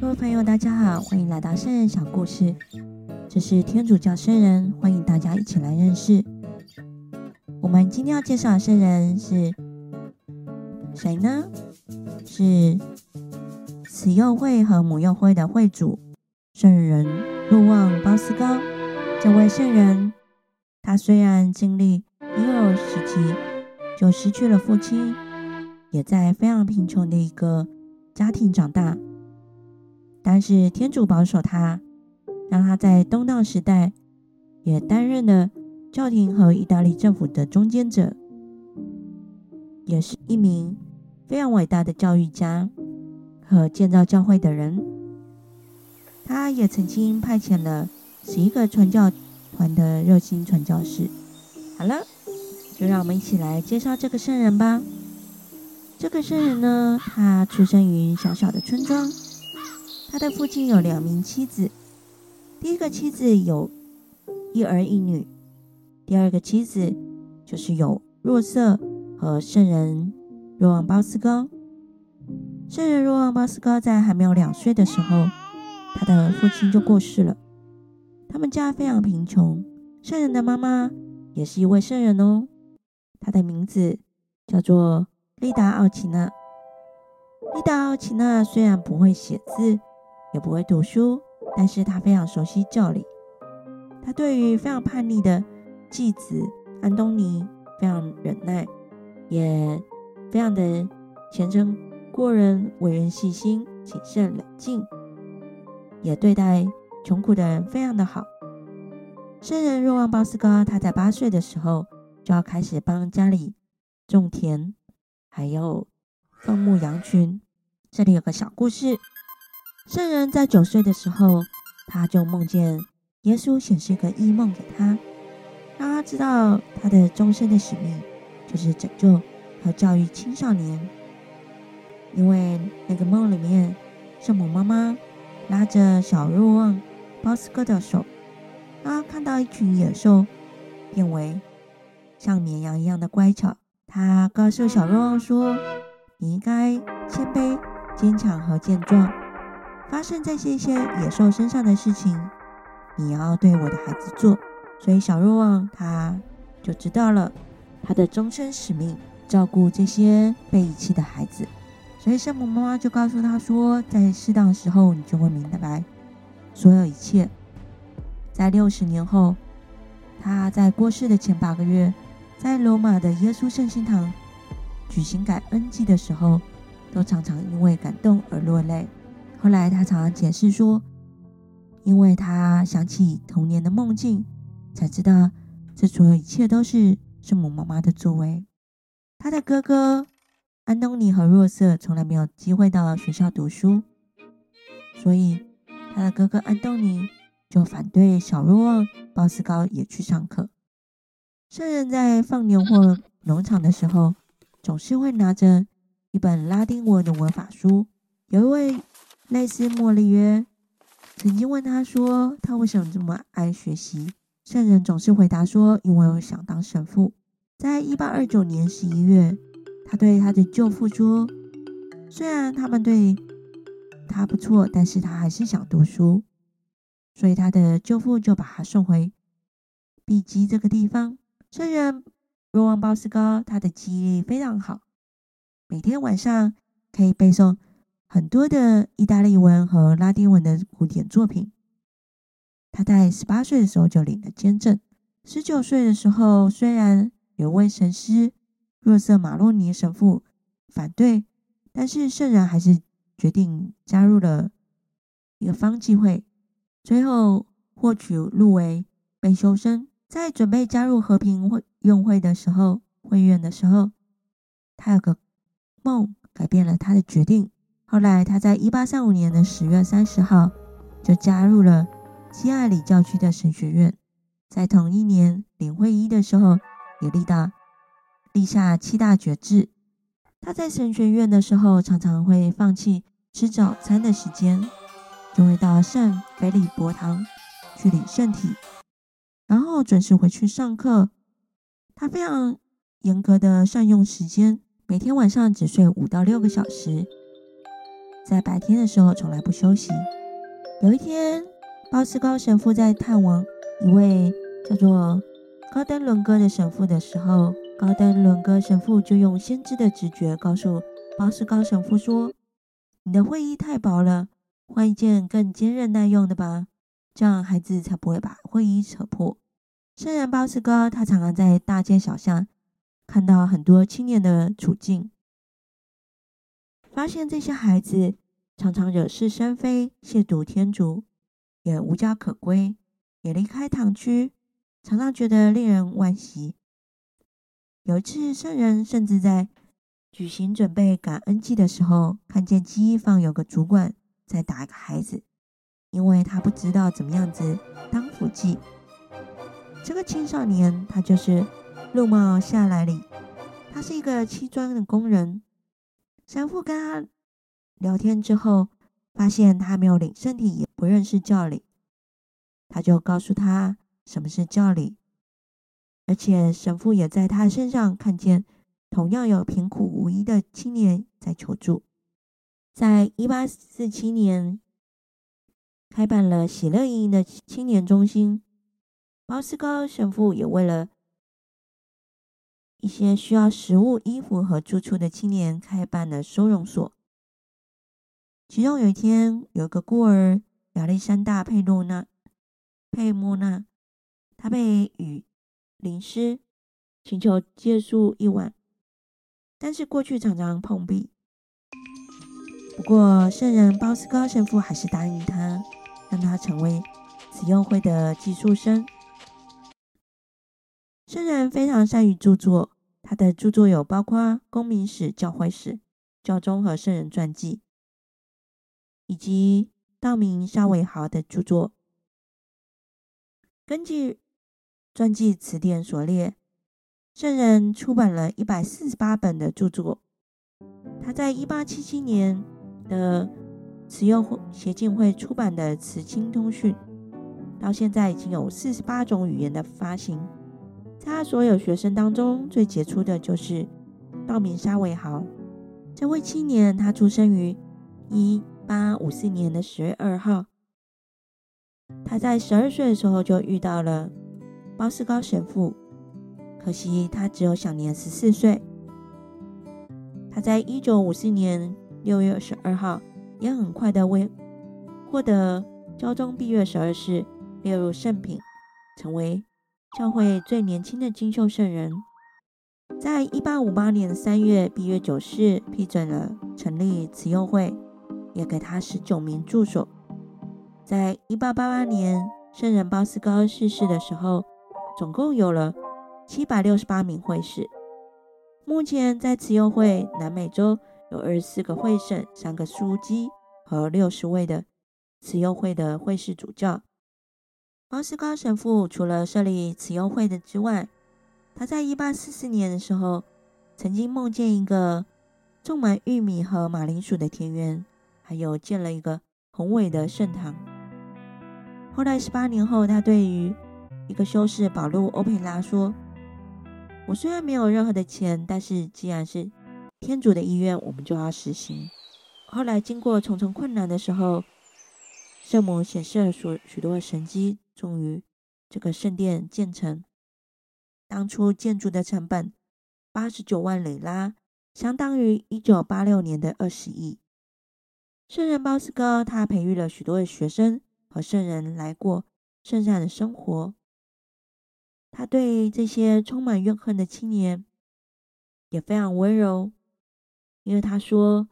各位朋友，大家好，欢迎来到圣人小故事。这是天主教圣人，欢迎大家一起来认识。我们今天要介绍的圣人是谁呢？是慈幼会和母幼会的会主圣人路望鲍斯高。这位圣人，他虽然经历婴儿时期就失去了父亲，也在非常贫穷的一个家庭长大。但是天主保守他，让他在动荡时代也担任了教廷和意大利政府的中间者，也是一名非常伟大的教育家和建造教会的人。他也曾经派遣了十一个传教团的热心传教士。好了，就让我们一起来介绍这个圣人吧。这个圣人呢，他出生于小小的村庄。他的父亲有两名妻子，第一个妻子有一儿一女，第二个妻子就是有若瑟和圣人若望鲍斯高。圣人若望鲍斯高在还没有两岁的时候，他的父亲就过世了。他们家非常贫穷，圣人的妈妈也是一位圣人哦，她的名字叫做丽达奥奇娜。丽达奥奇娜虽然不会写字。也不会读书，但是他非常熟悉教理。他对于非常叛逆的继子安东尼非常忍耐，也非常的虔诚过人，为人细心、谨慎、冷静，也对待穷苦的人非常的好。圣人若望鲍斯高，他在八岁的时候就要开始帮家里种田，还有放牧羊群。这里有个小故事。圣人在九岁的时候，他就梦见耶稣显示一个异梦给他，让他知道他的终身的使命就是拯救和教育青少年。因为那个梦里面，圣母妈妈拉着小若望鲍斯哥的手，他看到一群野兽变为像绵羊一样的乖巧。他告诉小若望说：“你应该谦卑、坚强和健壮。”发生在这些野兽身上的事情，你要对我的孩子做。所以小若望他就知道了他的终身使命，照顾这些被遗弃的孩子。所以圣母妈妈就告诉他说，在适当时候，你就会明白所有一切。在六十年后，他在过世的前八个月，在罗马的耶稣圣心堂举行感恩祭的时候，都常常因为感动而落泪。后来，他常常解释说，因为他想起童年的梦境，才知道这所有一切都是圣母妈妈的作为。他的哥哥安东尼和若瑟从来没有机会到学校读书，所以他的哥哥安东尼就反对小若望鲍斯高也去上课。圣人在放牛或农场的时候，总是会拿着一本拉丁文的文法书。有一位。类似莫利约曾经问他说：“他为什么这么爱学习？”圣人总是回答说：“因为我想当神父。”在一八二九年十一月，他对他的舅父说：“虽然他们对他不错，但是他还是想读书。”所以他的舅父就把他送回毕基这个地方。圣人若望鲍斯高，他的记忆力非常好，每天晚上可以背诵。很多的意大利文和拉丁文的古典作品。他在十八岁的时候就领了签证。十九岁的时候，虽然有位神师若瑟马洛尼神父反对，但是圣人还是决定加入了一个方济会，最后获取入围被修生。在准备加入和平会用会的时候，会院的时候，他有个梦改变了他的决定。后来，他在一八三五年的十月三十号就加入了西艾里教区的神学院。在同一年领会一的时候，也立到立下七大绝志。他在神学院的时候，常常会放弃吃早餐的时间，就会到圣菲利伯堂去领圣体，然后准时回去上课。他非常严格的善用时间，每天晚上只睡五到六个小时。在白天的时候从来不休息。有一天，鲍斯高神父在探望一位叫做高登伦哥的神父的时候，高登伦哥神父就用先知的直觉告诉鲍斯高神父说：“你的会议太薄了，换一件更坚韧耐用的吧，这样孩子才不会把会议扯破。”虽然鲍斯高他常常在大街小巷看到很多青年的处境。发现这些孩子常常惹是生非、亵渎天主，也无家可归，也离开堂区，常常觉得令人惋惜。有一次，圣人甚至在举行准备感恩祭的时候，看见机房有个主管在打一个孩子，因为他不知道怎么样子当辅祭。这个青少年他就是陆茂夏来里，他是一个砌砖的工人。神父跟他聊天之后，发现他没有领圣体，也不认识教理，他就告诉他什么是教理，而且神父也在他身上看见同样有贫苦无依的青年在求助。在一八四七年，开办了喜乐营的青年中心，包斯高神父也为了。一些需要食物、衣服和住处的青年开办了收容所。其中有一天，有个孤儿亚历山大·佩洛纳·佩莫纳，他被雨淋湿，请求借宿一晚，但是过去常常碰壁。不过，圣人鲍斯高神父还是答应他，让他成为慈幼会的寄宿生。圣人非常善于著作，他的著作有包括公民史、教会史、教宗和圣人传记，以及道明沙维豪的著作。根据传记词典所列，圣人出版了一百四十八本的著作。他在一八七七年的慈幼协进会出版的《慈亲通讯》，到现在已经有四十八种语言的发行。他所有学生当中最杰出的就是道明沙维豪。这位青年，他出生于一八五四年的十月二号。他在十二岁的时候就遇到了包斯高神父，可惜他只有享年十四岁。他在一九五四年六月十二号，也很快的为获得教宗闭月十二世列入圣品，成为。教会最年轻的金秀圣人，在一八五八年三月闭月九世批准了成立慈幼会，也给他十九名助手。在一八八八年圣人鲍斯高逝世的时候，总共有了七百六十八名会士。目前在慈幼会南美洲有二十四个会省、三个枢机和六十位的慈幼会的会士主教。包斯高神父除了设立慈幼会的之外，他在一八四四年的时候，曾经梦见一个种满玉米和马铃薯的田园，还有建了一个宏伟的圣堂。后来十八年后，他对于一个修士保禄欧佩拉说：“我虽然没有任何的钱，但是既然是天主的意愿，我们就要实行。”后来经过重重困难的时候，圣母显示了许许多神迹。终于，这个圣殿建成。当初建筑的成本八十九万里拉，相当于一九八六年的二十亿。圣人鲍斯哥他培育了许多的学生和圣人来过圣善的生活。他对这些充满怨恨的青年也非常温柔，因为他说：“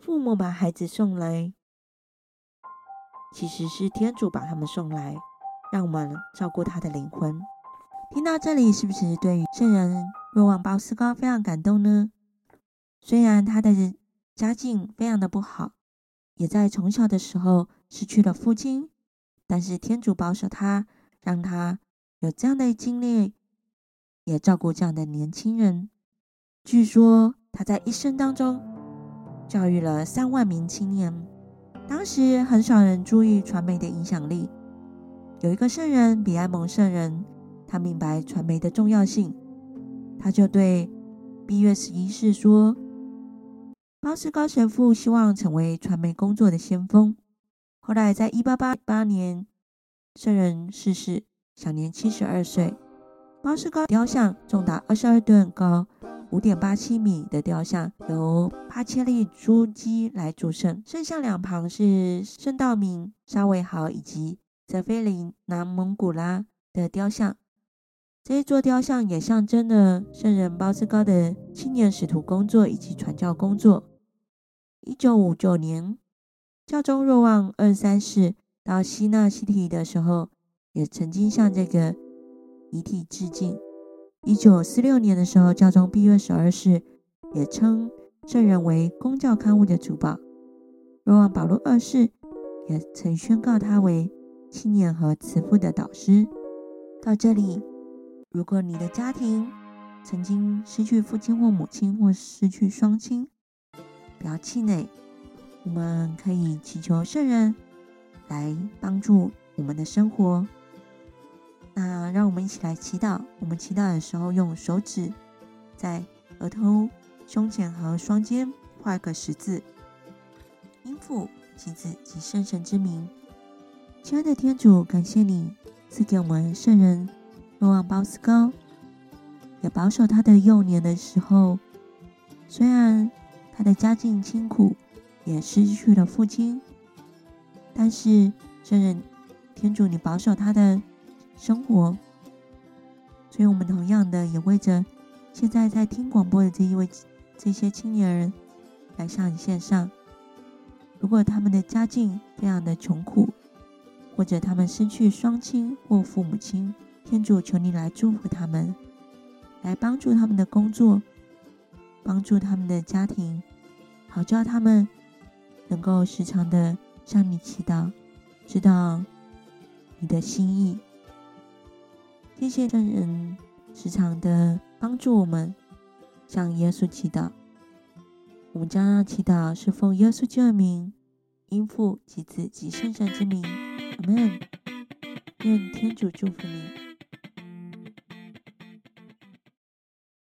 父母把孩子送来，其实是天主把他们送来。”让我们照顾他的灵魂。听到这里，是不是对于圣人若望鲍斯高非常感动呢？虽然他的家境非常的不好，也在从小的时候失去了父亲，但是天主保守他，让他有这样的经历，也照顾这样的年轻人。据说他在一生当中教育了三万名青年。当时很少人注意传媒的影响力。有一个圣人比埃蒙圣人，他明白传媒的重要性，他就对毕月十一世说：“包斯高神父希望成为传媒工作的先锋。后来，在一八八八年，圣人逝世，享年七十二岁。包斯高雕像重达二十二吨高。五点八七米的雕像由帕切利朱基来主圣，圣像两旁是圣道明、沙维豪以及泽菲林南蒙古拉的雕像。这一座雕像也象征了圣人包斯高的青年使徒工作以及传教工作。一九五九年，教宗若望二三世到希纳西提的时候，也曾经向这个遗体致敬。一九四六年的时候，教宗闭月十二世也称圣人为公教刊物的主保。若望保禄二世也曾宣告他为青年和慈父的导师。到这里，如果你的家庭曾经失去父亲或母亲，或失去双亲，不要气馁，我们可以祈求圣人来帮助我们的生活。那让我们一起来祈祷。我们祈祷的时候，用手指在额头、胸前和双肩画一个十字。因父、其子及圣神之名，亲爱的天主，感谢你赐给我们圣人若望鲍斯高，也保守他的幼年的时候。虽然他的家境清苦，也失去了父亲，但是圣人天主，你保守他的。生活，所以我们同样的也为着现在在听广播的这一位这些青年人来向你献上。如果他们的家境非常的穷苦，或者他们失去双亲或父母亲，天主求你来祝福他们，来帮助他们的工作，帮助他们的家庭，好叫他们能够时常的向你祈祷，知道你的心意。谢谢圣人时常的帮助我们向耶稣祈祷。我们将要祈祷是奉耶稣救名，因父及子及圣神之名。阿门。愿天主祝福你。